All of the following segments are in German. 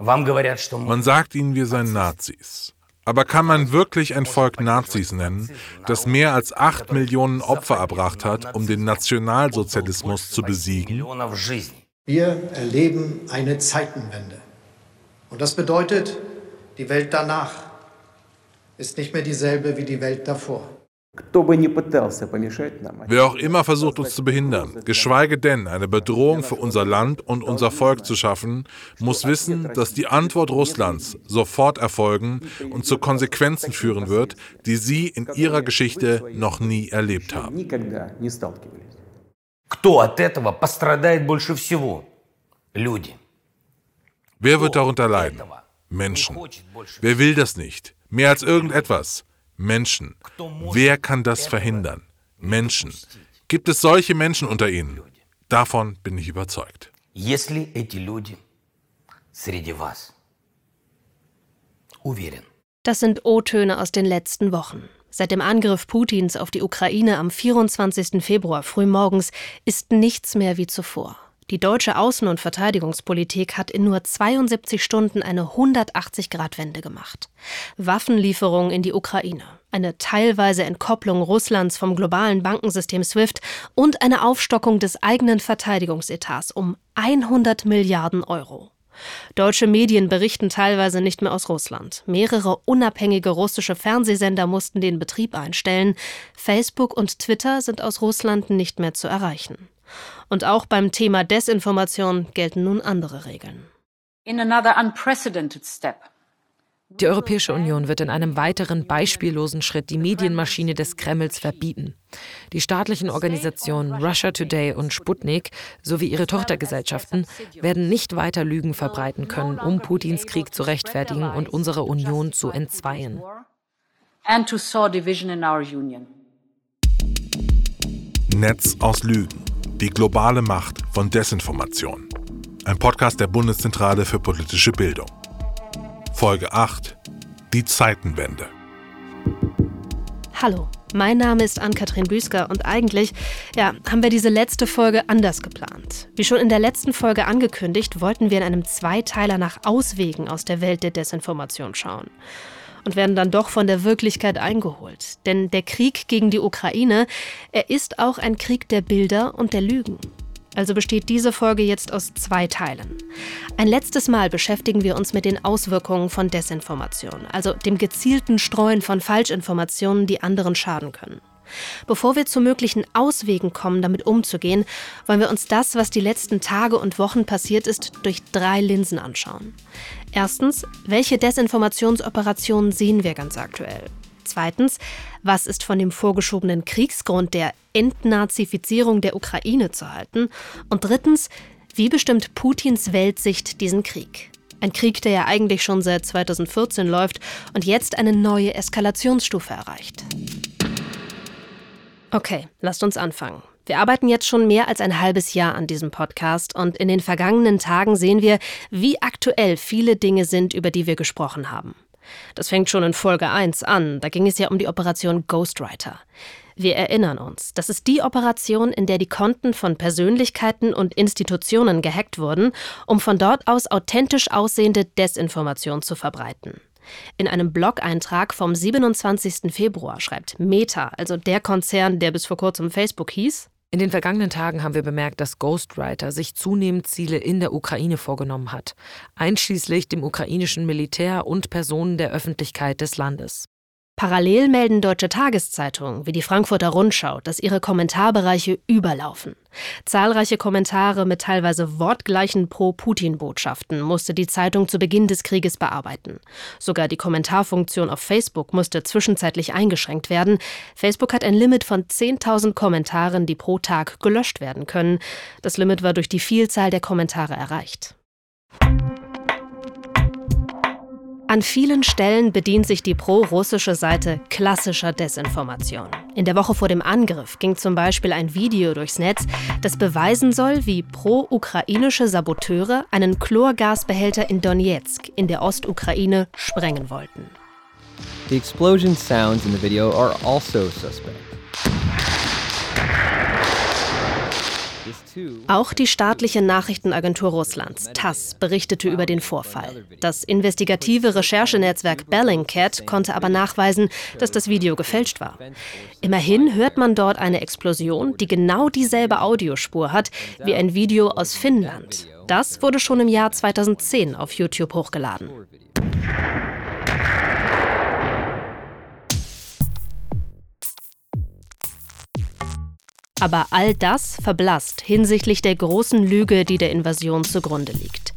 Man sagt ihnen, wir seien Nazis. Aber kann man wirklich ein Volk Nazis nennen, das mehr als acht Millionen Opfer erbracht hat, um den Nationalsozialismus zu besiegen? Wir erleben eine Zeitenwende. Und das bedeutet, die Welt danach ist nicht mehr dieselbe wie die Welt davor. Wer auch immer versucht, uns zu behindern, geschweige denn eine Bedrohung für unser Land und unser Volk zu schaffen, muss wissen, dass die Antwort Russlands sofort erfolgen und zu Konsequenzen führen wird, die sie in ihrer Geschichte noch nie erlebt haben. Wer wird darunter leiden? Menschen. Wer will das nicht? Mehr als irgendetwas. Menschen. Wer kann das verhindern? Menschen. Gibt es solche Menschen unter Ihnen? Davon bin ich überzeugt. Das sind O-Töne aus den letzten Wochen. Seit dem Angriff Putins auf die Ukraine am 24. Februar frühmorgens ist nichts mehr wie zuvor. Die deutsche Außen- und Verteidigungspolitik hat in nur 72 Stunden eine 180-Grad-Wende gemacht. Waffenlieferungen in die Ukraine, eine teilweise Entkopplung Russlands vom globalen Bankensystem SWIFT und eine Aufstockung des eigenen Verteidigungsetats um 100 Milliarden Euro. Deutsche Medien berichten teilweise nicht mehr aus Russland. Mehrere unabhängige russische Fernsehsender mussten den Betrieb einstellen. Facebook und Twitter sind aus Russland nicht mehr zu erreichen. Und auch beim Thema Desinformation gelten nun andere Regeln. In another unprecedented step, die Europäische Union wird in einem weiteren beispiellosen Schritt die Medienmaschine des Kremls verbieten. Die staatlichen Organisationen Russia Today und Sputnik sowie ihre Tochtergesellschaften werden nicht weiter Lügen verbreiten können, um Putins Krieg zu rechtfertigen und unsere Union zu entzweien. Netz aus Lügen. Die globale Macht von Desinformation. Ein Podcast der Bundeszentrale für politische Bildung. Folge 8 Die Zeitenwende. Hallo, mein Name ist Ann-Kathrin Büsker und eigentlich, ja, haben wir diese letzte Folge anders geplant. Wie schon in der letzten Folge angekündigt, wollten wir in einem Zweiteiler nach Auswegen aus der Welt der Desinformation schauen. Und werden dann doch von der Wirklichkeit eingeholt. Denn der Krieg gegen die Ukraine, er ist auch ein Krieg der Bilder und der Lügen. Also besteht diese Folge jetzt aus zwei Teilen. Ein letztes Mal beschäftigen wir uns mit den Auswirkungen von Desinformation, also dem gezielten Streuen von Falschinformationen, die anderen schaden können. Bevor wir zu möglichen Auswegen kommen, damit umzugehen, wollen wir uns das, was die letzten Tage und Wochen passiert ist, durch drei Linsen anschauen. Erstens, welche Desinformationsoperationen sehen wir ganz aktuell? Zweitens, was ist von dem vorgeschobenen Kriegsgrund der Entnazifizierung der Ukraine zu halten? Und drittens, wie bestimmt Putins Weltsicht diesen Krieg? Ein Krieg, der ja eigentlich schon seit 2014 läuft und jetzt eine neue Eskalationsstufe erreicht. Okay, lasst uns anfangen. Wir arbeiten jetzt schon mehr als ein halbes Jahr an diesem Podcast und in den vergangenen Tagen sehen wir, wie aktuell viele Dinge sind, über die wir gesprochen haben. Das fängt schon in Folge 1 an. Da ging es ja um die Operation Ghostwriter. Wir erinnern uns, das ist die Operation, in der die Konten von Persönlichkeiten und Institutionen gehackt wurden, um von dort aus authentisch aussehende Desinformation zu verbreiten. In einem Blog-Eintrag vom 27. Februar schreibt Meta, also der Konzern, der bis vor kurzem Facebook hieß, in den vergangenen Tagen haben wir bemerkt, dass Ghostwriter sich zunehmend Ziele in der Ukraine vorgenommen hat, einschließlich dem ukrainischen Militär und Personen der Öffentlichkeit des Landes. Parallel melden deutsche Tageszeitungen wie die Frankfurter Rundschau, dass ihre Kommentarbereiche überlaufen. Zahlreiche Kommentare mit teilweise wortgleichen Pro-Putin-Botschaften musste die Zeitung zu Beginn des Krieges bearbeiten. Sogar die Kommentarfunktion auf Facebook musste zwischenzeitlich eingeschränkt werden. Facebook hat ein Limit von 10.000 Kommentaren, die pro Tag gelöscht werden können. Das Limit war durch die Vielzahl der Kommentare erreicht. An vielen Stellen bedient sich die pro-russische Seite klassischer Desinformation. In der Woche vor dem Angriff ging zum Beispiel ein Video durchs Netz, das beweisen soll, wie pro-ukrainische Saboteure einen Chlorgasbehälter in Donetsk in der Ostukraine sprengen wollten. The explosion sounds in the video are also suspect. Auch die staatliche Nachrichtenagentur Russlands, TASS, berichtete über den Vorfall. Das investigative Recherchenetzwerk Bellingcat konnte aber nachweisen, dass das Video gefälscht war. Immerhin hört man dort eine Explosion, die genau dieselbe Audiospur hat wie ein Video aus Finnland. Das wurde schon im Jahr 2010 auf YouTube hochgeladen. Aber all das verblasst hinsichtlich der großen Lüge, die der Invasion zugrunde liegt.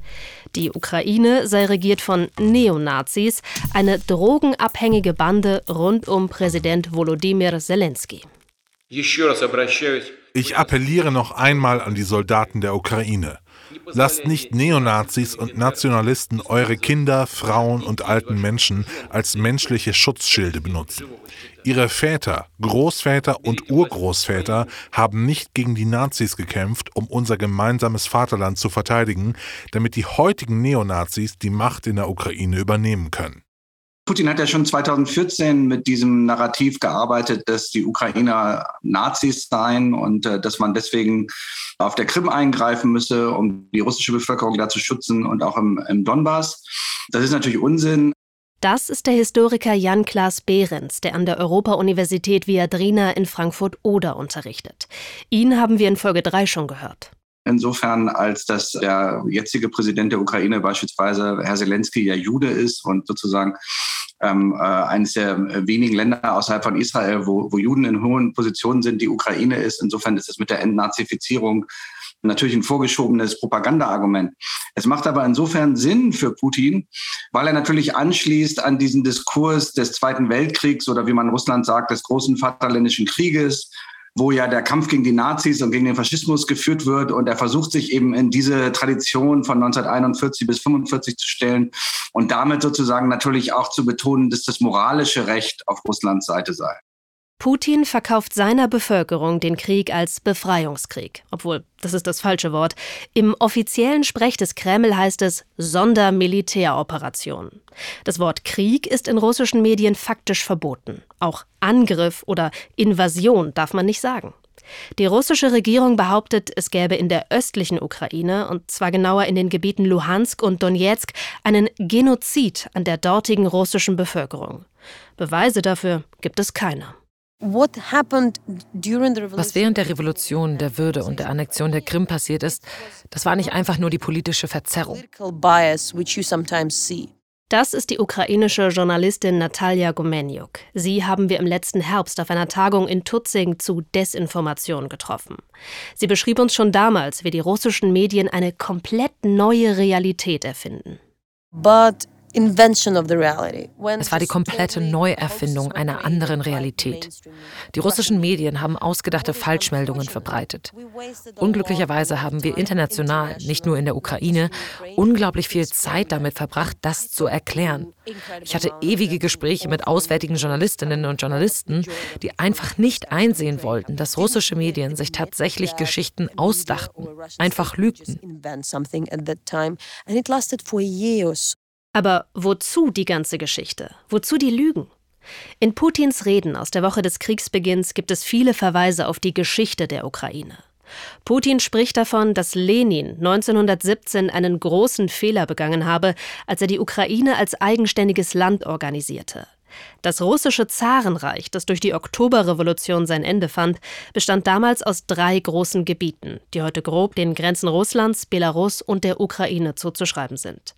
Die Ukraine sei regiert von Neonazis, eine drogenabhängige Bande rund um Präsident Volodymyr Zelensky. Ich appelliere noch einmal an die Soldaten der Ukraine. Lasst nicht Neonazis und Nationalisten eure Kinder, Frauen und alten Menschen als menschliche Schutzschilde benutzen. Ihre Väter, Großväter und Urgroßväter haben nicht gegen die Nazis gekämpft, um unser gemeinsames Vaterland zu verteidigen, damit die heutigen Neonazis die Macht in der Ukraine übernehmen können. Putin hat ja schon 2014 mit diesem Narrativ gearbeitet, dass die Ukrainer Nazis seien und äh, dass man deswegen auf der Krim eingreifen müsse, um die russische Bevölkerung da zu schützen und auch im, im Donbass. Das ist natürlich Unsinn. Das ist der Historiker Jan-Klaas Behrens, der an der Europa-Universität Viadrina in Frankfurt-Oder unterrichtet. Ihn haben wir in Folge 3 schon gehört. Insofern, als dass der jetzige Präsident der Ukraine beispielsweise Herr Zelensky ja Jude ist und sozusagen ähm, äh, eines der wenigen Länder außerhalb von Israel, wo, wo Juden in hohen Positionen sind, die Ukraine ist. Insofern ist es mit der Entnazifizierung natürlich ein vorgeschobenes Propagandaargument. Es macht aber insofern Sinn für Putin, weil er natürlich anschließt an diesen Diskurs des Zweiten Weltkriegs oder wie man Russland sagt, des großen Vaterländischen Krieges, wo ja der Kampf gegen die Nazis und gegen den Faschismus geführt wird. Und er versucht sich eben in diese Tradition von 1941 bis 1945 zu stellen und damit sozusagen natürlich auch zu betonen, dass das moralische Recht auf Russlands Seite sei. Putin verkauft seiner Bevölkerung den Krieg als Befreiungskrieg, obwohl das ist das falsche Wort. Im offiziellen Sprech des Kreml heißt es Sondermilitäroperation. Das Wort Krieg ist in russischen Medien faktisch verboten. Auch Angriff oder Invasion darf man nicht sagen. Die russische Regierung behauptet, es gäbe in der östlichen Ukraine, und zwar genauer in den Gebieten Luhansk und Donetsk, einen Genozid an der dortigen russischen Bevölkerung. Beweise dafür gibt es keine. Was während der Revolution, der Würde und der Annexion der Krim passiert ist, das war nicht einfach nur die politische Verzerrung. Das ist die ukrainische Journalistin Natalia Gomeniuk. Sie haben wir im letzten Herbst auf einer Tagung in Tutzing zu Desinformation getroffen. Sie beschrieb uns schon damals, wie die russischen Medien eine komplett neue Realität erfinden. But es war die komplette Neuerfindung einer anderen Realität. Die russischen Medien haben ausgedachte Falschmeldungen verbreitet. Unglücklicherweise haben wir international, nicht nur in der Ukraine, unglaublich viel Zeit damit verbracht, das zu erklären. Ich hatte ewige Gespräche mit auswärtigen Journalistinnen und Journalisten, die einfach nicht einsehen wollten, dass russische Medien sich tatsächlich Geschichten ausdachten, einfach lügten. Aber wozu die ganze Geschichte? Wozu die Lügen? In Putins Reden aus der Woche des Kriegsbeginns gibt es viele Verweise auf die Geschichte der Ukraine. Putin spricht davon, dass Lenin 1917 einen großen Fehler begangen habe, als er die Ukraine als eigenständiges Land organisierte. Das russische Zarenreich, das durch die Oktoberrevolution sein Ende fand, bestand damals aus drei großen Gebieten, die heute grob den Grenzen Russlands, Belarus und der Ukraine zuzuschreiben sind.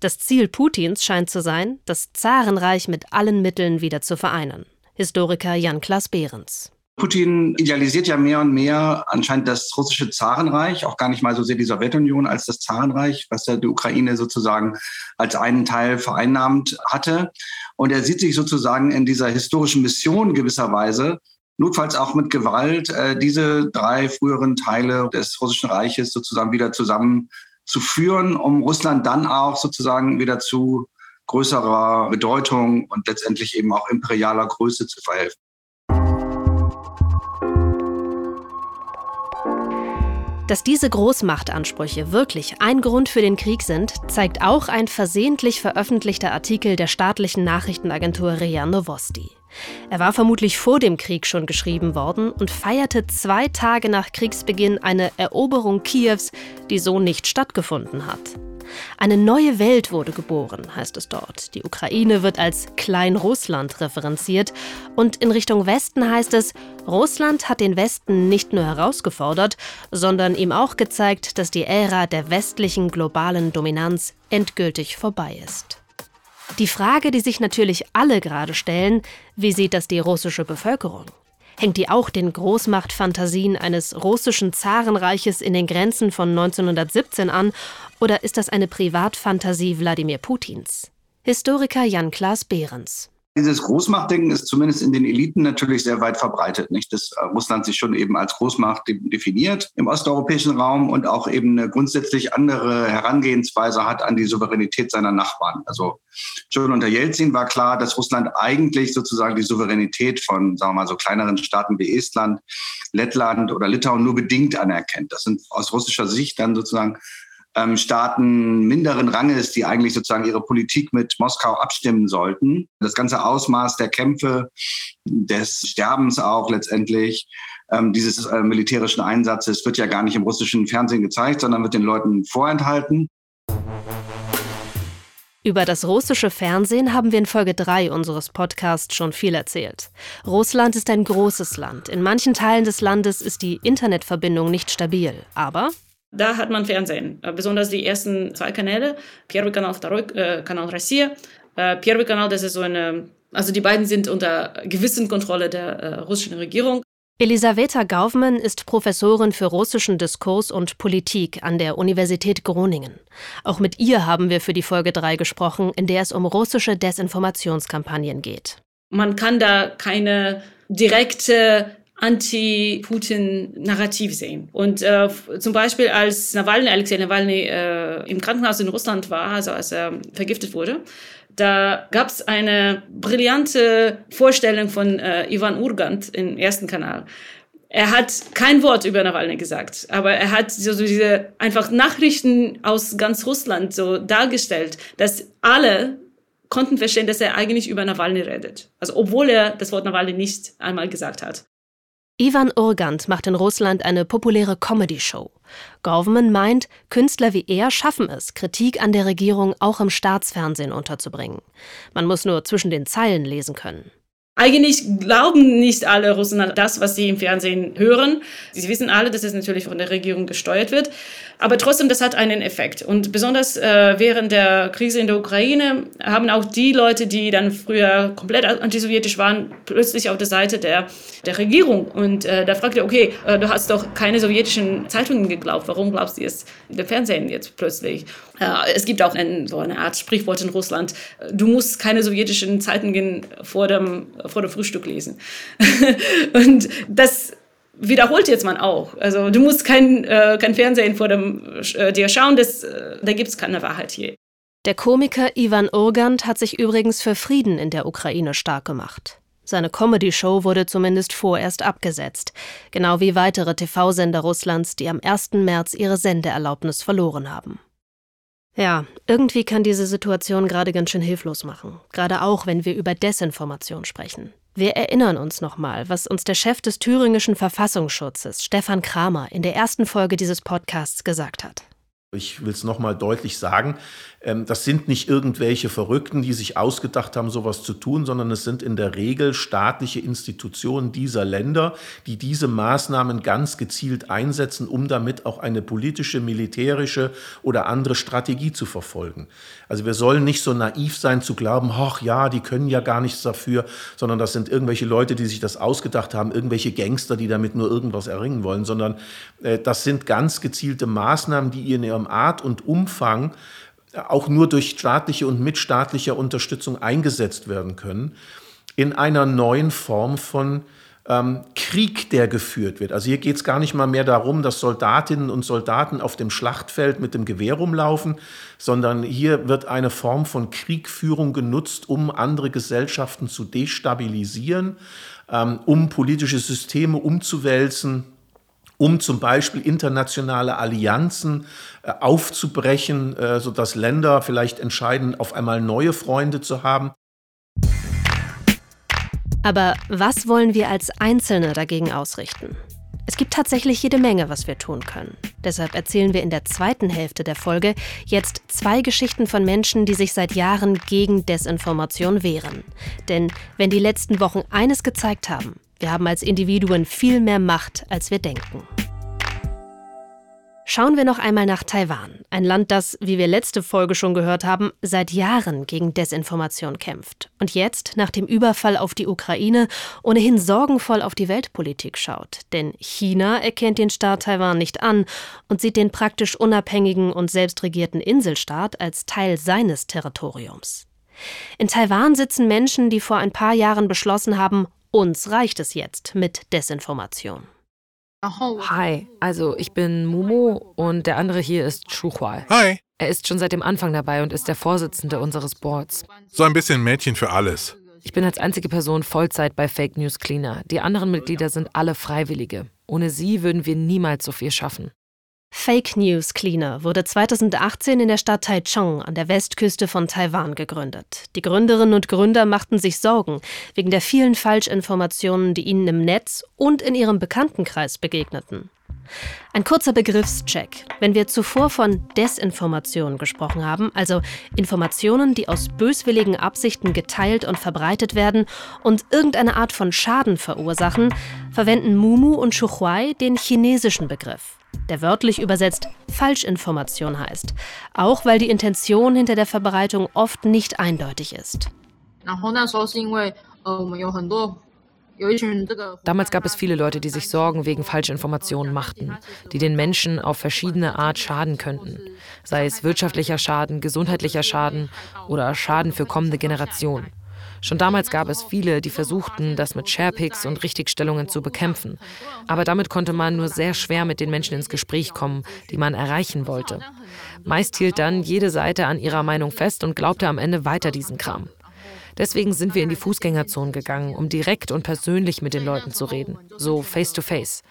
Das Ziel Putins scheint zu sein, das Zarenreich mit allen Mitteln wieder zu vereinen. Historiker Jan-Klaas Behrens. Putin idealisiert ja mehr und mehr anscheinend das russische Zarenreich, auch gar nicht mal so sehr die Sowjetunion als das Zarenreich, was ja die Ukraine sozusagen als einen Teil vereinnahmt hatte. Und er sieht sich sozusagen in dieser historischen Mission gewisserweise, notfalls auch mit Gewalt, äh, diese drei früheren Teile des russischen Reiches sozusagen wieder zusammenzuführen, um Russland dann auch sozusagen wieder zu größerer Bedeutung und letztendlich eben auch imperialer Größe zu verhelfen. Dass diese Großmachtansprüche wirklich ein Grund für den Krieg sind, zeigt auch ein versehentlich veröffentlichter Artikel der staatlichen Nachrichtenagentur RIA Novosti. Er war vermutlich vor dem Krieg schon geschrieben worden und feierte zwei Tage nach Kriegsbeginn eine Eroberung Kiews, die so nicht stattgefunden hat. Eine neue Welt wurde geboren, heißt es dort. Die Ukraine wird als Klein-Russland referenziert und in Richtung Westen heißt es, Russland hat den Westen nicht nur herausgefordert, sondern ihm auch gezeigt, dass die Ära der westlichen globalen Dominanz endgültig vorbei ist. Die Frage, die sich natürlich alle gerade stellen, wie sieht das die russische Bevölkerung? Hängt die auch den Großmachtfantasien eines russischen Zarenreiches in den Grenzen von 1917 an oder ist das eine Privatfantasie Wladimir Putins? Historiker Jan-Klaas Behrens. Dieses Großmachtdenken ist zumindest in den Eliten natürlich sehr weit verbreitet, nicht? Dass äh, Russland sich schon eben als Großmacht definiert im osteuropäischen Raum und auch eben eine grundsätzlich andere Herangehensweise hat an die Souveränität seiner Nachbarn. Also schon unter Jelzin war klar, dass Russland eigentlich sozusagen die Souveränität von, sagen wir mal, so kleineren Staaten wie Estland, Lettland oder Litauen nur bedingt anerkennt. Das sind aus russischer Sicht dann sozusagen ähm, Staaten minderen Ranges, die eigentlich sozusagen ihre Politik mit Moskau abstimmen sollten. Das ganze Ausmaß der Kämpfe, des Sterbens auch letztendlich, ähm, dieses äh, militärischen Einsatzes wird ja gar nicht im russischen Fernsehen gezeigt, sondern wird den Leuten vorenthalten. Über das russische Fernsehen haben wir in Folge 3 unseres Podcasts schon viel erzählt. Russland ist ein großes Land. In manchen Teilen des Landes ist die Internetverbindung nicht stabil. Aber da hat man Fernsehen, äh, besonders die ersten zwei Kanäle, Первый Kanal, Второй äh, Kanal Россия. Äh, Первый Kanal, das ist so eine, also die beiden sind unter gewissen Kontrolle der äh, russischen Regierung. Elisaveta Gaufmann ist Professorin für russischen Diskurs und Politik an der Universität Groningen. Auch mit ihr haben wir für die Folge 3 gesprochen, in der es um russische Desinformationskampagnen geht. Man kann da keine direkte Anti-Putin-Narrativ sehen. Und äh, zum Beispiel als Nawalny, Alexei Nawalny äh, im Krankenhaus in Russland war, also als er vergiftet wurde, da gab es eine brillante Vorstellung von äh, Ivan Urgant im ersten Kanal. Er hat kein Wort über Nawalny gesagt, aber er hat so, diese einfach Nachrichten aus ganz Russland so dargestellt, dass alle konnten verstehen, dass er eigentlich über Nawalny redet. Also obwohl er das Wort Nawalny nicht einmal gesagt hat. Ivan Urgant macht in Russland eine populäre Comedy-Show. Government meint, Künstler wie er schaffen es, Kritik an der Regierung auch im Staatsfernsehen unterzubringen. Man muss nur zwischen den Zeilen lesen können. Eigentlich glauben nicht alle Russen an das, was sie im Fernsehen hören. Sie wissen alle, dass es natürlich von der Regierung gesteuert wird. Aber trotzdem, das hat einen Effekt. Und besonders äh, während der Krise in der Ukraine haben auch die Leute, die dann früher komplett antisowjetisch waren, plötzlich auf der Seite der, der Regierung. Und äh, da fragt ihr, okay, äh, du hast doch keine sowjetischen Zeitungen geglaubt. Warum glaubst du jetzt der Fernsehen jetzt plötzlich? Äh, es gibt auch ein, so eine Art Sprichwort in Russland. Du musst keine sowjetischen Zeitungen vor dem, vor dem Frühstück lesen. Und das wiederholt jetzt man auch. Also du musst kein, äh, kein Fernsehen vor dem äh, dir schauen, das, äh, da gibt es keine Wahrheit hier. Der Komiker Ivan Urgant hat sich übrigens für Frieden in der Ukraine stark gemacht. Seine Comedy-Show wurde zumindest vorerst abgesetzt, genau wie weitere TV-Sender Russlands, die am 1. März ihre Sendeerlaubnis verloren haben. Ja, irgendwie kann diese Situation gerade ganz schön hilflos machen, gerade auch wenn wir über Desinformation sprechen. Wir erinnern uns nochmal, was uns der Chef des thüringischen Verfassungsschutzes, Stefan Kramer, in der ersten Folge dieses Podcasts gesagt hat. Ich will es nochmal deutlich sagen, das sind nicht irgendwelche Verrückten, die sich ausgedacht haben, sowas zu tun, sondern es sind in der Regel staatliche Institutionen dieser Länder, die diese Maßnahmen ganz gezielt einsetzen, um damit auch eine politische, militärische oder andere Strategie zu verfolgen. Also wir sollen nicht so naiv sein zu glauben, ach ja, die können ja gar nichts dafür, sondern das sind irgendwelche Leute, die sich das ausgedacht haben, irgendwelche Gangster, die damit nur irgendwas erringen wollen, sondern äh, das sind ganz gezielte Maßnahmen, die in ihrem Art und Umfang auch nur durch staatliche und mitstaatliche Unterstützung eingesetzt werden können, in einer neuen Form von ähm, Krieg, der geführt wird. Also hier geht es gar nicht mal mehr darum, dass Soldatinnen und Soldaten auf dem Schlachtfeld mit dem Gewehr rumlaufen, sondern hier wird eine Form von Kriegführung genutzt, um andere Gesellschaften zu destabilisieren, ähm, um politische Systeme umzuwälzen, um zum Beispiel internationale Allianzen äh, aufzubrechen, äh, sodass Länder vielleicht entscheiden, auf einmal neue Freunde zu haben. Aber was wollen wir als Einzelne dagegen ausrichten? Es gibt tatsächlich jede Menge, was wir tun können. Deshalb erzählen wir in der zweiten Hälfte der Folge jetzt zwei Geschichten von Menschen, die sich seit Jahren gegen Desinformation wehren. Denn wenn die letzten Wochen eines gezeigt haben, wir haben als Individuen viel mehr Macht, als wir denken. Schauen wir noch einmal nach Taiwan, ein Land, das, wie wir letzte Folge schon gehört haben, seit Jahren gegen Desinformation kämpft und jetzt nach dem Überfall auf die Ukraine ohnehin sorgenvoll auf die Weltpolitik schaut. Denn China erkennt den Staat Taiwan nicht an und sieht den praktisch unabhängigen und selbstregierten Inselstaat als Teil seines Territoriums. In Taiwan sitzen Menschen, die vor ein paar Jahren beschlossen haben, uns reicht es jetzt mit Desinformation. Hi, also ich bin Mumu und der andere hier ist Chuhuai. Hi. Er ist schon seit dem Anfang dabei und ist der Vorsitzende unseres Boards. So ein bisschen Mädchen für alles. Ich bin als einzige Person Vollzeit bei Fake News Cleaner. Die anderen Mitglieder sind alle Freiwillige. Ohne sie würden wir niemals so viel schaffen. Fake News Cleaner wurde 2018 in der Stadt Taichung an der Westküste von Taiwan gegründet. Die Gründerinnen und Gründer machten sich Sorgen wegen der vielen Falschinformationen, die ihnen im Netz und in ihrem Bekanntenkreis begegneten. Ein kurzer Begriffscheck. Wenn wir zuvor von Desinformation gesprochen haben, also Informationen, die aus böswilligen Absichten geteilt und verbreitet werden und irgendeine Art von Schaden verursachen, verwenden Mumu und Shuhuai den chinesischen Begriff der wörtlich übersetzt Falschinformation heißt, auch weil die Intention hinter der Verbreitung oft nicht eindeutig ist. Damals gab es viele Leute, die sich Sorgen wegen Falschinformationen machten, die den Menschen auf verschiedene Art schaden könnten, sei es wirtschaftlicher Schaden, gesundheitlicher Schaden oder Schaden für kommende Generationen. Schon damals gab es viele, die versuchten, das mit Sharepics und Richtigstellungen zu bekämpfen. Aber damit konnte man nur sehr schwer mit den Menschen ins Gespräch kommen, die man erreichen wollte. Meist hielt dann jede Seite an ihrer Meinung fest und glaubte am Ende weiter diesen Kram. Deswegen sind wir in die Fußgängerzonen gegangen, um direkt und persönlich mit den Leuten zu reden, so face to face.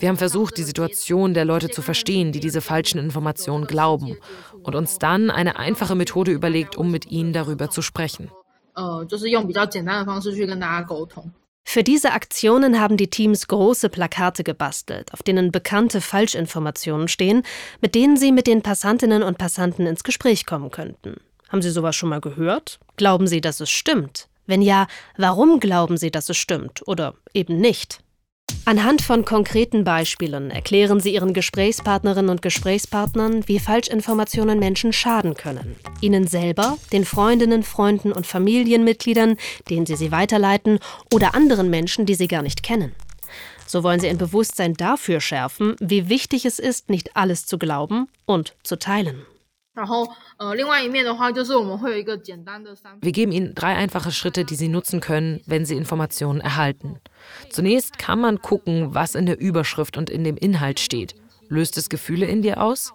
Wir haben versucht, die Situation der Leute zu verstehen, die diese falschen Informationen glauben, und uns dann eine einfache Methode überlegt, um mit ihnen darüber zu sprechen. 呃，就是用比较简单的方式去跟大家沟通。Für diese Aktionen haben die Teams große Plakate gebastelt, auf denen bekannte Falschinformationen stehen, mit denen sie mit den Passantinnen und Passanten ins Gespräch kommen könnten. Haben Sie sowas schon mal gehört? Glauben Sie, dass es stimmt? Wenn ja, warum glauben Sie, dass es stimmt oder eben nicht? Anhand von konkreten Beispielen erklären sie ihren Gesprächspartnerinnen und Gesprächspartnern, wie Falschinformationen Menschen schaden können. Ihnen selber, den Freundinnen, Freunden und Familienmitgliedern, denen sie sie weiterleiten, oder anderen Menschen, die sie gar nicht kennen. So wollen sie ein Bewusstsein dafür schärfen, wie wichtig es ist, nicht alles zu glauben und zu teilen. Wir geben Ihnen drei einfache Schritte, die Sie nutzen können, wenn Sie Informationen erhalten. Zunächst kann man gucken, was in der Überschrift und in dem Inhalt steht. Löst es Gefühle in dir aus?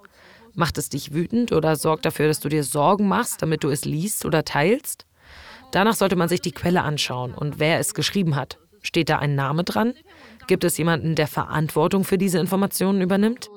Macht es dich wütend oder sorgt dafür, dass du dir Sorgen machst, damit du es liest oder teilst? Danach sollte man sich die Quelle anschauen und wer es geschrieben hat. Steht da ein Name dran? Gibt es jemanden, der Verantwortung für diese Informationen übernimmt?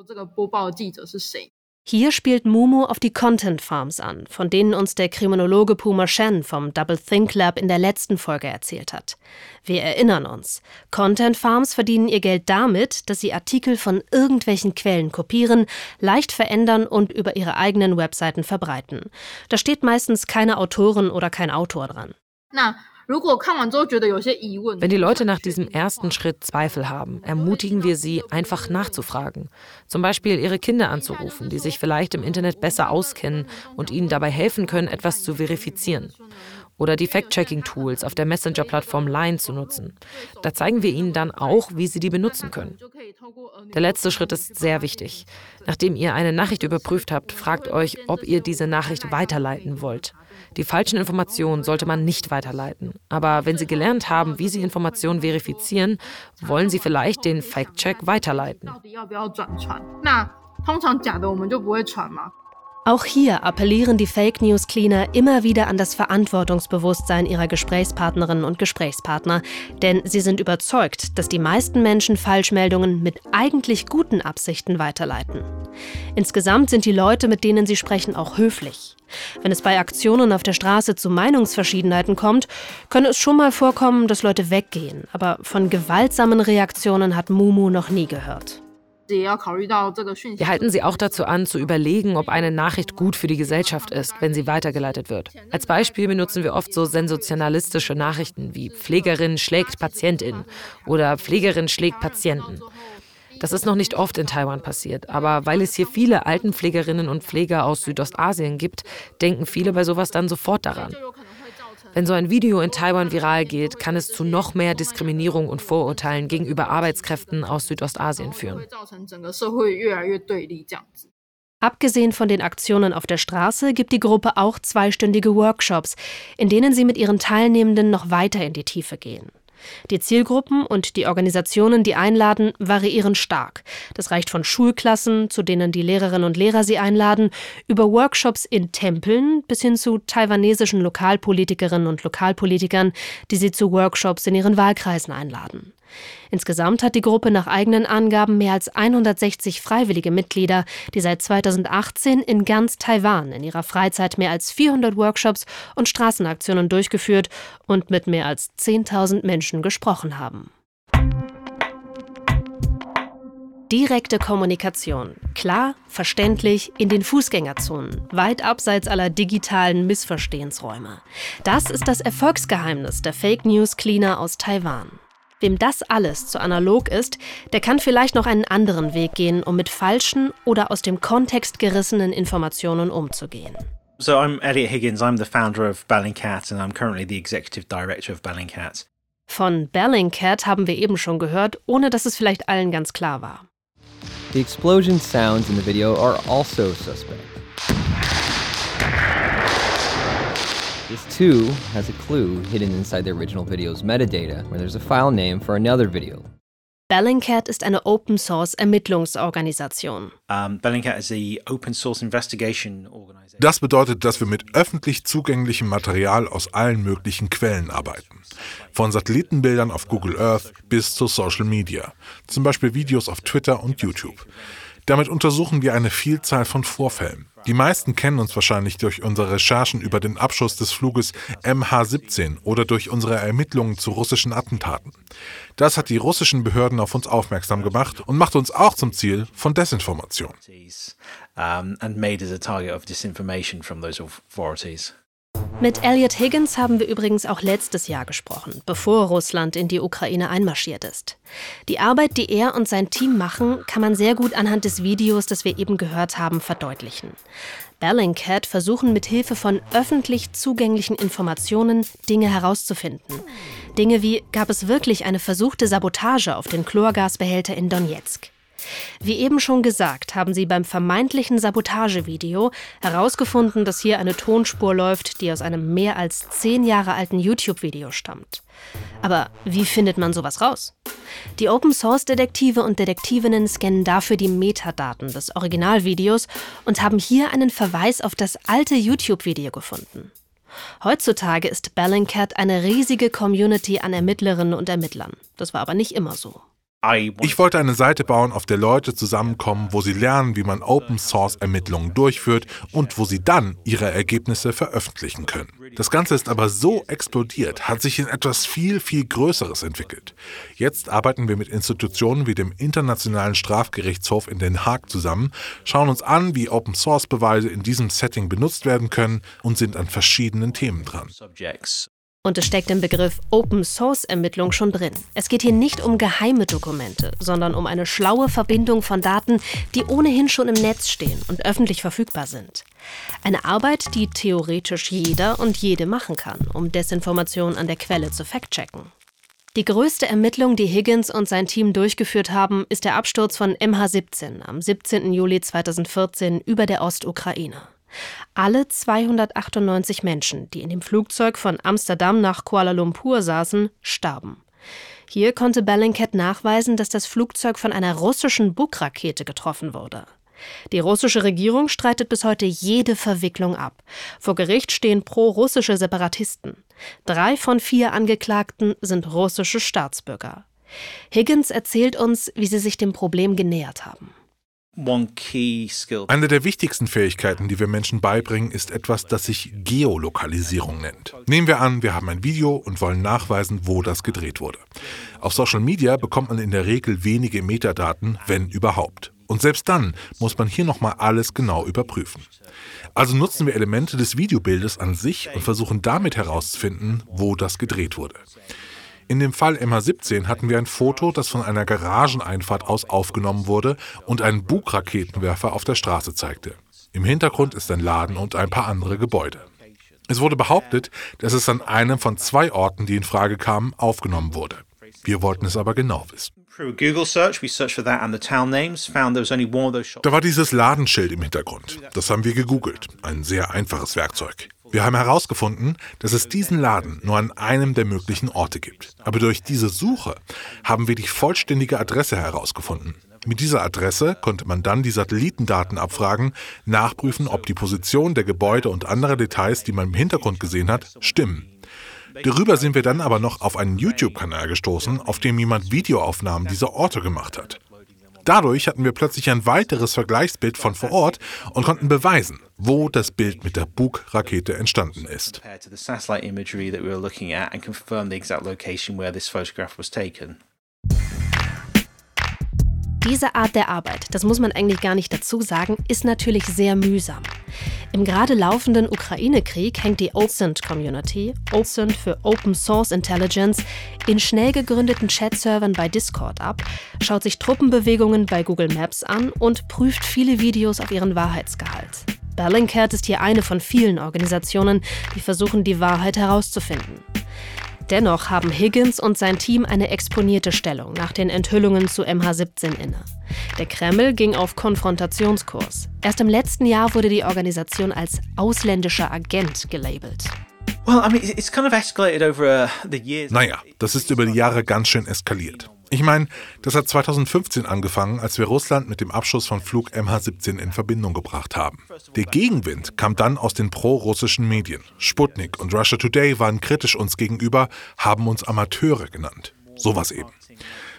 Hier spielt Mumu auf die Content Farms an, von denen uns der Kriminologe Puma Shen vom Double Think Lab in der letzten Folge erzählt hat. Wir erinnern uns. Content Farms verdienen ihr Geld damit, dass sie Artikel von irgendwelchen Quellen kopieren, leicht verändern und über ihre eigenen Webseiten verbreiten. Da steht meistens keine Autorin oder kein Autor dran. Na, wenn die Leute nach diesem ersten Schritt Zweifel haben, ermutigen wir sie, einfach nachzufragen. Zum Beispiel ihre Kinder anzurufen, die sich vielleicht im Internet besser auskennen und ihnen dabei helfen können, etwas zu verifizieren oder die Fact-Checking-Tools auf der Messenger-Plattform Line zu nutzen. Da zeigen wir Ihnen dann auch, wie Sie die benutzen können. Der letzte Schritt ist sehr wichtig. Nachdem ihr eine Nachricht überprüft habt, fragt euch, ob ihr diese Nachricht weiterleiten wollt. Die falschen Informationen sollte man nicht weiterleiten. Aber wenn Sie gelernt haben, wie Sie Informationen verifizieren, wollen Sie vielleicht den Fact-Check weiterleiten. Auch hier appellieren die Fake News Cleaner immer wieder an das Verantwortungsbewusstsein ihrer Gesprächspartnerinnen und Gesprächspartner, denn sie sind überzeugt, dass die meisten Menschen Falschmeldungen mit eigentlich guten Absichten weiterleiten. Insgesamt sind die Leute, mit denen sie sprechen, auch höflich. Wenn es bei Aktionen auf der Straße zu Meinungsverschiedenheiten kommt, könne es schon mal vorkommen, dass Leute weggehen, aber von gewaltsamen Reaktionen hat Mumu noch nie gehört. Wir halten Sie auch dazu an, zu überlegen, ob eine Nachricht gut für die Gesellschaft ist, wenn sie weitergeleitet wird. Als Beispiel benutzen wir oft so sensationalistische Nachrichten wie Pflegerin schlägt Patientin oder Pflegerin schlägt Patienten. Das ist noch nicht oft in Taiwan passiert, aber weil es hier viele Altenpflegerinnen und Pfleger aus Südostasien gibt, denken viele bei sowas dann sofort daran. Wenn so ein Video in Taiwan viral geht, kann es zu noch mehr Diskriminierung und Vorurteilen gegenüber Arbeitskräften aus Südostasien führen. Abgesehen von den Aktionen auf der Straße gibt die Gruppe auch zweistündige Workshops, in denen sie mit ihren Teilnehmenden noch weiter in die Tiefe gehen. Die Zielgruppen und die Organisationen, die einladen, variieren stark. Das reicht von Schulklassen, zu denen die Lehrerinnen und Lehrer sie einladen, über Workshops in Tempeln bis hin zu taiwanesischen Lokalpolitikerinnen und Lokalpolitikern, die sie zu Workshops in ihren Wahlkreisen einladen. Insgesamt hat die Gruppe nach eigenen Angaben mehr als 160 freiwillige Mitglieder, die seit 2018 in ganz Taiwan in ihrer Freizeit mehr als 400 Workshops und Straßenaktionen durchgeführt und mit mehr als 10.000 Menschen gesprochen haben. Direkte Kommunikation. Klar, verständlich, in den Fußgängerzonen, weit abseits aller digitalen Missverstehensräume. Das ist das Erfolgsgeheimnis der Fake News Cleaner aus Taiwan. Wem das alles zu analog ist, der kann vielleicht noch einen anderen Weg gehen, um mit falschen oder aus dem Kontext gerissenen Informationen umzugehen. So I'm Elliot Higgins, I'm the founder of Bellingcat and I'm currently the executive director of Bellingcat. Von Bellingcat haben wir eben schon gehört, ohne dass es vielleicht allen ganz klar war. The explosion sounds in the video are also suspect. This too has a clue hidden inside the original video's metadata, where there's a file name for another video. Bellingcat ist eine Open Source Ermittlungsorganisation. Bellingcat is the open source investigation organization. Das bedeutet, dass wir mit öffentlich zugänglichem Material aus allen möglichen Quellen arbeiten. Von Satellitenbildern auf Google Earth bis zu Social Media, zum Beispiel Videos auf Twitter und YouTube. Damit untersuchen wir eine Vielzahl von Vorfällen. Die meisten kennen uns wahrscheinlich durch unsere Recherchen über den Abschuss des Fluges MH17 oder durch unsere Ermittlungen zu russischen Attentaten. Das hat die russischen Behörden auf uns aufmerksam gemacht und macht uns auch zum Ziel von Desinformation. Mit Elliot Higgins haben wir übrigens auch letztes Jahr gesprochen, bevor Russland in die Ukraine einmarschiert ist. Die Arbeit, die er und sein Team machen, kann man sehr gut anhand des Videos, das wir eben gehört haben, verdeutlichen. Bellingcat versuchen mit Hilfe von öffentlich zugänglichen Informationen Dinge herauszufinden. Dinge wie, gab es wirklich eine versuchte Sabotage auf den Chlorgasbehälter in Donetsk? Wie eben schon gesagt, haben sie beim vermeintlichen Sabotagevideo herausgefunden, dass hier eine Tonspur läuft, die aus einem mehr als zehn Jahre alten YouTube-Video stammt. Aber wie findet man sowas raus? Die Open-Source-Detektive und Detektivinnen scannen dafür die Metadaten des Originalvideos und haben hier einen Verweis auf das alte YouTube-Video gefunden. Heutzutage ist Bellingcat eine riesige Community an Ermittlerinnen und Ermittlern. Das war aber nicht immer so. Ich wollte eine Seite bauen, auf der Leute zusammenkommen, wo sie lernen, wie man Open-Source-Ermittlungen durchführt und wo sie dann ihre Ergebnisse veröffentlichen können. Das Ganze ist aber so explodiert, hat sich in etwas viel, viel Größeres entwickelt. Jetzt arbeiten wir mit Institutionen wie dem Internationalen Strafgerichtshof in Den Haag zusammen, schauen uns an, wie Open-Source-Beweise in diesem Setting benutzt werden können und sind an verschiedenen Themen dran. Und es steckt im Begriff Open Source Ermittlung schon drin. Es geht hier nicht um geheime Dokumente, sondern um eine schlaue Verbindung von Daten, die ohnehin schon im Netz stehen und öffentlich verfügbar sind. Eine Arbeit, die theoretisch jeder und jede machen kann, um Desinformation an der Quelle zu fact-checken. Die größte Ermittlung, die Higgins und sein Team durchgeführt haben, ist der Absturz von MH17 am 17. Juli 2014 über der Ostukraine. Alle 298 Menschen, die in dem Flugzeug von Amsterdam nach Kuala Lumpur saßen, starben. Hier konnte Bellingcat nachweisen, dass das Flugzeug von einer russischen Buk-Rakete getroffen wurde. Die russische Regierung streitet bis heute jede Verwicklung ab. Vor Gericht stehen pro-russische Separatisten. Drei von vier Angeklagten sind russische Staatsbürger. Higgins erzählt uns, wie sie sich dem Problem genähert haben. Eine der wichtigsten Fähigkeiten, die wir Menschen beibringen, ist etwas, das sich Geolokalisierung nennt. Nehmen wir an, wir haben ein Video und wollen nachweisen, wo das gedreht wurde. Auf Social Media bekommt man in der Regel wenige Metadaten, wenn überhaupt. Und selbst dann muss man hier nochmal alles genau überprüfen. Also nutzen wir Elemente des Videobildes an sich und versuchen damit herauszufinden, wo das gedreht wurde. In dem Fall MH17 hatten wir ein Foto, das von einer Garageneinfahrt aus aufgenommen wurde und einen Bugraketenwerfer auf der Straße zeigte. Im Hintergrund ist ein Laden und ein paar andere Gebäude. Es wurde behauptet, dass es an einem von zwei Orten, die in Frage kamen, aufgenommen wurde. Wir wollten es aber genau wissen. Da war dieses Ladenschild im Hintergrund. Das haben wir gegoogelt. Ein sehr einfaches Werkzeug. Wir haben herausgefunden, dass es diesen Laden nur an einem der möglichen Orte gibt. Aber durch diese Suche haben wir die vollständige Adresse herausgefunden. Mit dieser Adresse konnte man dann die Satellitendaten abfragen, nachprüfen, ob die Position der Gebäude und andere Details, die man im Hintergrund gesehen hat, stimmen. Darüber sind wir dann aber noch auf einen YouTube-Kanal gestoßen, auf dem jemand Videoaufnahmen dieser Orte gemacht hat. Dadurch hatten wir plötzlich ein weiteres Vergleichsbild von vor Ort und konnten beweisen, wo das Bild mit der Bug-Rakete entstanden ist. Diese Art der Arbeit, das muss man eigentlich gar nicht dazu sagen, ist natürlich sehr mühsam. Im gerade laufenden Ukraine-Krieg hängt die OSINT-Community, OSINT für Open Source Intelligence, in schnell gegründeten Chat-Servern bei Discord ab, schaut sich Truppenbewegungen bei Google Maps an und prüft viele Videos auf ihren Wahrheitsgehalt. Bellingcat ist hier eine von vielen Organisationen, die versuchen, die Wahrheit herauszufinden. Dennoch haben Higgins und sein Team eine exponierte Stellung nach den Enthüllungen zu MH17 inne. Der Kreml ging auf Konfrontationskurs. Erst im letzten Jahr wurde die Organisation als ausländischer Agent gelabelt. Naja, das ist über die Jahre ganz schön eskaliert. Ich meine, das hat 2015 angefangen, als wir Russland mit dem Abschuss von Flug MH17 in Verbindung gebracht haben. Der Gegenwind kam dann aus den pro-russischen Medien. Sputnik und Russia Today waren kritisch uns gegenüber, haben uns Amateure genannt. Sowas eben.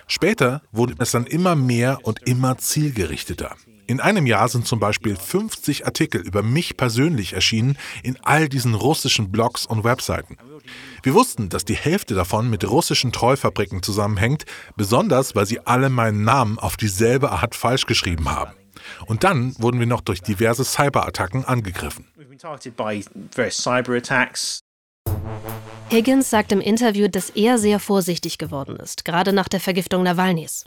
Später wurde es dann immer mehr und immer zielgerichteter. In einem Jahr sind zum Beispiel 50 Artikel über mich persönlich erschienen in all diesen russischen Blogs und Webseiten. Wir wussten, dass die Hälfte davon mit russischen Treufabriken zusammenhängt, besonders weil sie alle meinen Namen auf dieselbe Art falsch geschrieben haben. Und dann wurden wir noch durch diverse Cyberattacken angegriffen. Higgins sagt im Interview, dass er sehr vorsichtig geworden ist, gerade nach der Vergiftung Nawalnys.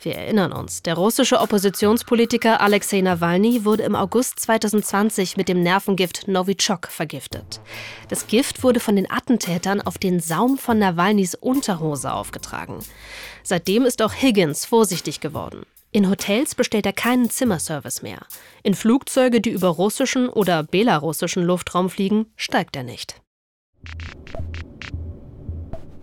Wir erinnern uns, der russische Oppositionspolitiker Alexei Nawalny wurde im August 2020 mit dem Nervengift Novichok vergiftet. Das Gift wurde von den Attentätern auf den Saum von Nawalnys Unterhose aufgetragen. Seitdem ist auch Higgins vorsichtig geworden. In Hotels bestellt er keinen Zimmerservice mehr. In Flugzeuge, die über russischen oder belarussischen Luftraum fliegen, steigt er nicht.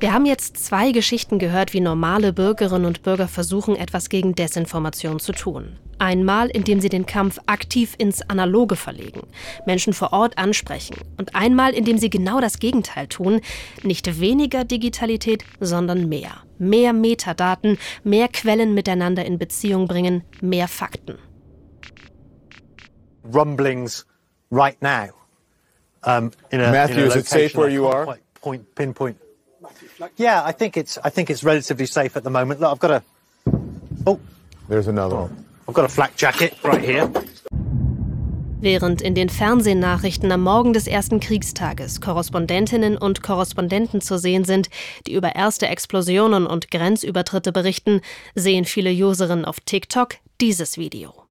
Wir haben jetzt zwei Geschichten gehört, wie normale Bürgerinnen und Bürger versuchen, etwas gegen Desinformation zu tun. Einmal, indem sie den Kampf aktiv ins Analoge verlegen, Menschen vor Ort ansprechen. Und einmal, indem sie genau das Gegenteil tun, nicht weniger Digitalität, sondern mehr. Mehr Metadaten, mehr Quellen miteinander in Beziehung bringen, mehr Fakten. Rumblings right now. Um, in a, Matthew, in a is it safe where you are? Point, pinpoint. Yeah, I think it's I think it's relatively safe at the moment. Look, I've got a oh, there's another one. I've got a flak jacket right here. Während in den Fernsehnachrichten am Morgen des ersten Kriegstages Korrespondentinnen und Korrespondenten zu sehen sind, die über erste Explosionen und Grenzübertritte berichten, sehen viele Userinnen auf TikTok dieses Video.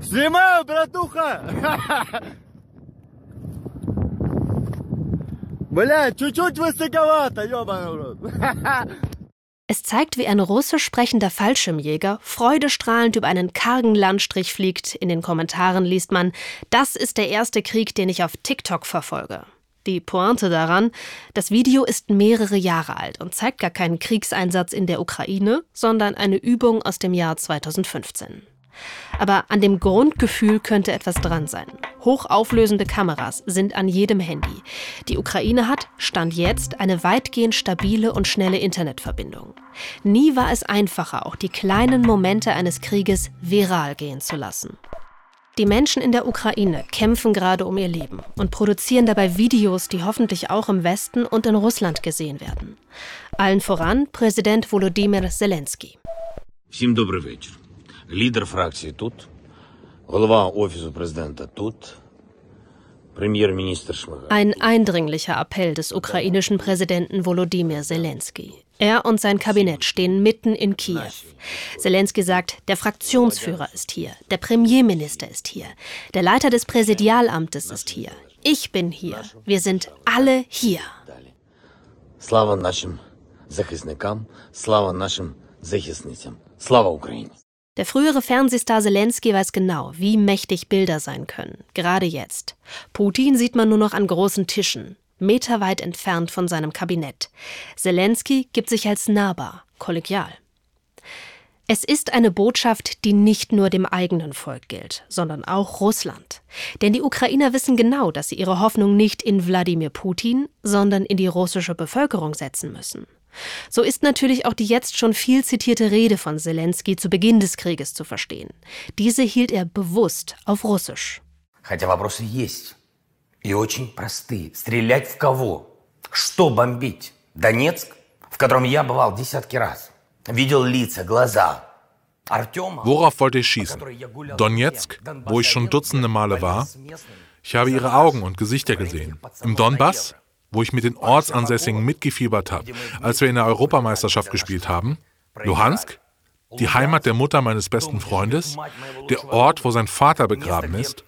Снимаю, братуха! Бля, чуть-чуть высоковато, ёбаный Es zeigt, wie ein russisch sprechender Fallschirmjäger freudestrahlend über einen kargen Landstrich fliegt. In den Kommentaren liest man, das ist der erste Krieg, den ich auf TikTok verfolge. Die Pointe daran, das Video ist mehrere Jahre alt und zeigt gar keinen Kriegseinsatz in der Ukraine, sondern eine Übung aus dem Jahr 2015. Aber an dem Grundgefühl könnte etwas dran sein. Hochauflösende Kameras sind an jedem Handy. Die Ukraine hat, Stand jetzt, eine weitgehend stabile und schnelle Internetverbindung. Nie war es einfacher, auch die kleinen Momente eines Krieges viral gehen zu lassen. Die Menschen in der Ukraine kämpfen gerade um ihr Leben und produzieren dabei Videos, die hoffentlich auch im Westen und in Russland gesehen werden. Allen voran Präsident Volodymyr Zelensky. Всім добрий вечір. Лідер фракції тут, голова офісу президента тут, прем'єр-міністр Шмигаль. Ein eindringlicher Appell des ukrainischen Präsidenten Volodymyr Zelensky. Er und sein Kabinett stehen mitten in Kiew. Zelensky sagt, der Fraktionsführer ist hier, der Premierminister ist hier, der Leiter des Präsidialamtes ist hier. Ich bin hier. Wir sind alle hier. Слава нашим захисникам, слава нашим захисницям. Слава Україні! Der frühere Fernsehstar Zelensky weiß genau, wie mächtig Bilder sein können, gerade jetzt. Putin sieht man nur noch an großen Tischen, meterweit entfernt von seinem Kabinett. Zelensky gibt sich als nahbar, kollegial. Es ist eine Botschaft, die nicht nur dem eigenen Volk gilt, sondern auch Russland. Denn die Ukrainer wissen genau, dass sie ihre Hoffnung nicht in Wladimir Putin, sondern in die russische Bevölkerung setzen müssen. So ist natürlich auch die jetzt schon viel zitierte Rede von Zelensky zu Beginn des Krieges zu verstehen. Diese hielt er bewusst auf Russisch. Хотя вопросы есть. И очень простые. Стрелять в кого? Что бомбить? Донецк, в котором я бывал десятки раз. Видел лица, глаза. Артема, Worauf wollt ihr schießen? Donetsk, wo ich schon dutzende Male war? Ich habe ihre Augen und Gesichter gesehen. Im Donbass, wo ich mit den Ortsansässigen mitgefiebert habe, als wir in der Europameisterschaft gespielt haben. Luhansk, die Heimat der Mutter meines besten Freundes, der Ort, wo sein Vater begraben ist.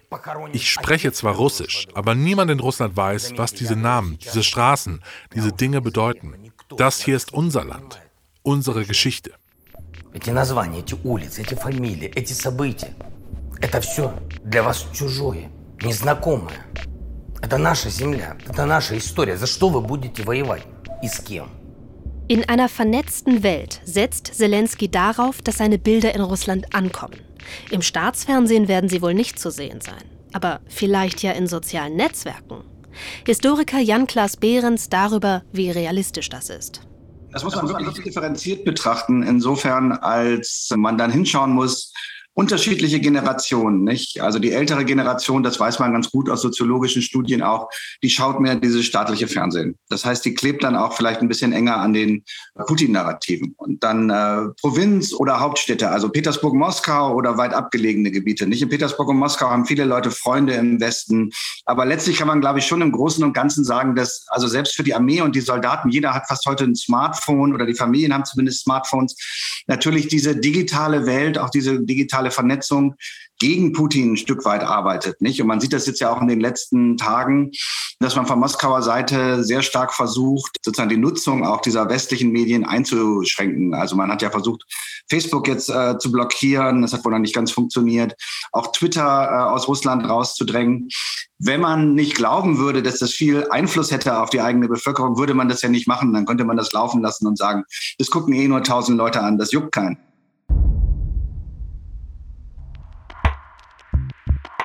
Ich spreche zwar Russisch, aber niemand in Russland weiß, was diese Namen, diese Straßen, diese Dinge bedeuten. Das hier ist unser Land, unsere Geschichte. Эти названия, эти улицы, эти фамилии, эти события. Это все для вас чужое, незнакомое. Это наша земля, это наша история. За что вы будете воевать и с кем? In einer vernetzten Welt setzt Zelensky darauf, dass seine Bilder in Russland ankommen. Im Staatsfernsehen werden sie wohl nicht zu sehen sein, aber vielleicht ja in sozialen Netzwerken. Historiker Jan-Klaas Behrens darüber, wie realistisch das ist. Das muss man wirklich differenziert betrachten, insofern, als man dann hinschauen muss, unterschiedliche Generationen, nicht? Also die ältere Generation, das weiß man ganz gut aus soziologischen Studien auch, die schaut mehr dieses staatliche Fernsehen. Das heißt, die klebt dann auch vielleicht ein bisschen enger an den Putin-Narrativen. Und dann äh, Provinz oder Hauptstädte, also Petersburg, Moskau oder weit abgelegene Gebiete. Nicht in Petersburg und Moskau haben viele Leute Freunde im Westen. Aber letztlich kann man, glaube ich, schon im Großen und Ganzen sagen, dass also selbst für die Armee und die Soldaten, jeder hat fast heute ein Smartphone oder die Familien haben zumindest Smartphones, natürlich diese digitale Welt, auch diese digitale Vernetzung gegen Putin ein Stück weit arbeitet. Nicht? Und man sieht das jetzt ja auch in den letzten Tagen, dass man von Moskauer Seite sehr stark versucht, sozusagen die Nutzung auch dieser westlichen Medien einzuschränken. Also man hat ja versucht, Facebook jetzt äh, zu blockieren. Das hat wohl noch nicht ganz funktioniert. Auch Twitter äh, aus Russland rauszudrängen. Wenn man nicht glauben würde, dass das viel Einfluss hätte auf die eigene Bevölkerung, würde man das ja nicht machen. Dann könnte man das laufen lassen und sagen, das gucken eh nur tausend Leute an, das juckt keinen.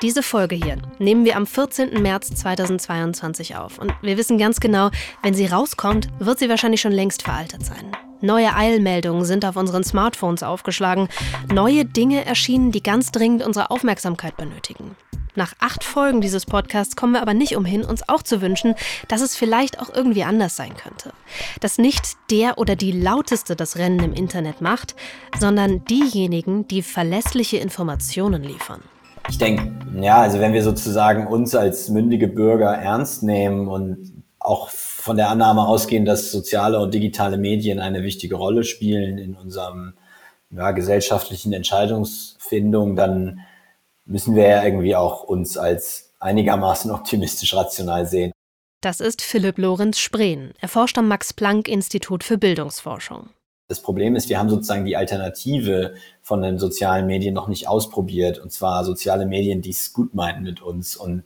Diese Folge hier nehmen wir am 14. März 2022 auf. Und wir wissen ganz genau, wenn sie rauskommt, wird sie wahrscheinlich schon längst veraltet sein. Neue Eilmeldungen sind auf unseren Smartphones aufgeschlagen. Neue Dinge erschienen, die ganz dringend unsere Aufmerksamkeit benötigen. Nach acht Folgen dieses Podcasts kommen wir aber nicht umhin, uns auch zu wünschen, dass es vielleicht auch irgendwie anders sein könnte. Dass nicht der oder die lauteste das Rennen im Internet macht, sondern diejenigen, die verlässliche Informationen liefern. Ich denke, ja, also wenn wir sozusagen uns als mündige Bürger ernst nehmen und auch von der Annahme ausgehen, dass soziale und digitale Medien eine wichtige Rolle spielen in unserem ja, gesellschaftlichen Entscheidungsfindung, dann müssen wir ja irgendwie auch uns als einigermaßen optimistisch rational sehen. Das ist Philipp Lorenz Spreen. Er forscht am Max-Planck-Institut für Bildungsforschung. Das Problem ist, wir haben sozusagen die Alternative von den sozialen Medien noch nicht ausprobiert. Und zwar soziale Medien, die es gut meinen mit uns und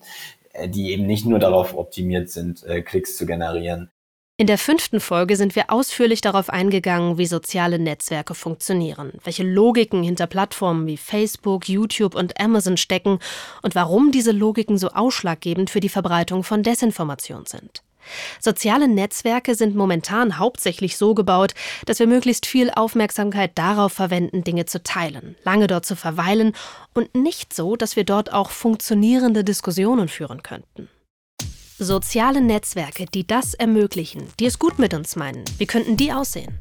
äh, die eben nicht nur darauf optimiert sind, äh, Klicks zu generieren. In der fünften Folge sind wir ausführlich darauf eingegangen, wie soziale Netzwerke funktionieren, welche Logiken hinter Plattformen wie Facebook, YouTube und Amazon stecken und warum diese Logiken so ausschlaggebend für die Verbreitung von Desinformation sind. Soziale Netzwerke sind momentan hauptsächlich so gebaut, dass wir möglichst viel Aufmerksamkeit darauf verwenden, Dinge zu teilen, lange dort zu verweilen und nicht so, dass wir dort auch funktionierende Diskussionen führen könnten. Soziale Netzwerke, die das ermöglichen, die es gut mit uns meinen, wie könnten die aussehen?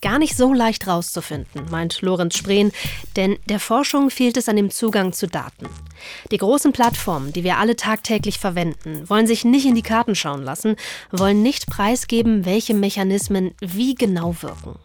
Gar nicht so leicht rauszufinden, meint Lorenz Spreen, denn der Forschung fehlt es an dem Zugang zu Daten. Die großen Plattformen, die wir alle tagtäglich verwenden, wollen sich nicht in die Karten schauen lassen, wollen nicht preisgeben, welche Mechanismen wie genau wirken.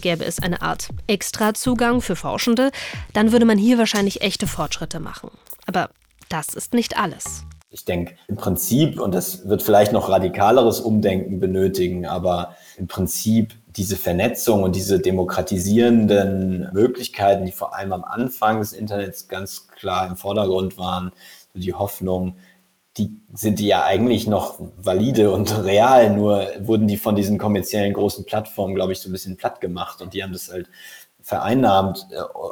Gäbe es eine Art Extrazugang für Forschende, dann würde man hier wahrscheinlich echte Fortschritte machen. Aber das ist nicht alles. Ich denke, im Prinzip, und das wird vielleicht noch radikaleres Umdenken benötigen, aber im Prinzip diese Vernetzung und diese demokratisierenden Möglichkeiten, die vor allem am Anfang des Internets ganz klar im Vordergrund waren, so die Hoffnung, die sind ja eigentlich noch valide und real, nur wurden die von diesen kommerziellen großen Plattformen, glaube ich, so ein bisschen platt gemacht und die haben das halt vereinnahmt.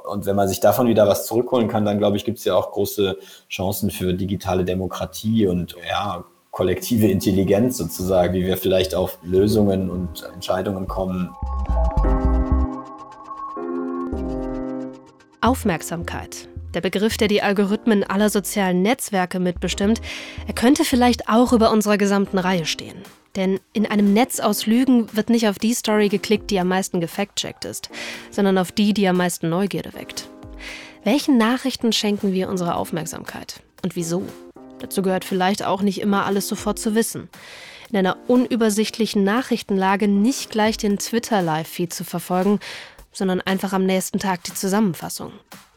Und wenn man sich davon wieder was zurückholen kann, dann glaube ich, gibt es ja auch große Chancen für digitale Demokratie und ja, kollektive Intelligenz sozusagen, wie wir vielleicht auf Lösungen und Entscheidungen kommen. Aufmerksamkeit. Der Begriff, der die Algorithmen aller sozialen Netzwerke mitbestimmt, er könnte vielleicht auch über unserer gesamten Reihe stehen. Denn in einem Netz aus Lügen wird nicht auf die Story geklickt, die am meisten gefact-checkt ist, sondern auf die, die am meisten Neugierde weckt. Welchen Nachrichten schenken wir unsere Aufmerksamkeit? Und wieso? Dazu gehört vielleicht auch nicht immer alles sofort zu wissen. In einer unübersichtlichen Nachrichtenlage nicht gleich den Twitter-Live-Feed zu verfolgen, sondern einfach am nächsten Tag die Zusammenfassung.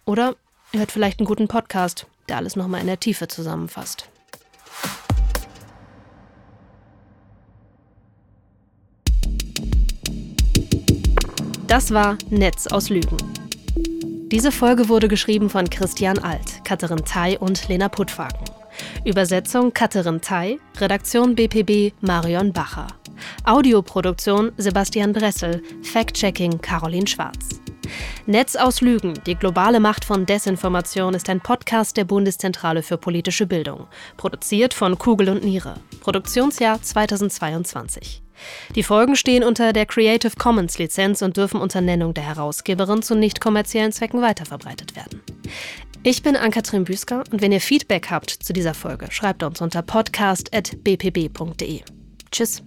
Oder ihr hört vielleicht einen guten Podcast, der alles nochmal in der Tiefe zusammenfasst. Das war Netz aus Lügen. Diese Folge wurde geschrieben von Christian Alt, Katharin Thay und Lena Puttwagen. Übersetzung Katharin Thay, Redaktion BPB Marion Bacher. Audioproduktion Sebastian Dressel, Fact-Checking Caroline Schwarz. Netz aus Lügen, die globale Macht von Desinformation ist ein Podcast der Bundeszentrale für politische Bildung. Produziert von Kugel und Niere. Produktionsjahr 2022. Die Folgen stehen unter der Creative Commons Lizenz und dürfen unter Nennung der Herausgeberin zu nicht kommerziellen Zwecken weiterverbreitet werden. Ich bin Ann-Kathrin Büsker und wenn ihr Feedback habt zu dieser Folge, schreibt uns unter podcast.bpb.de. Tschüss.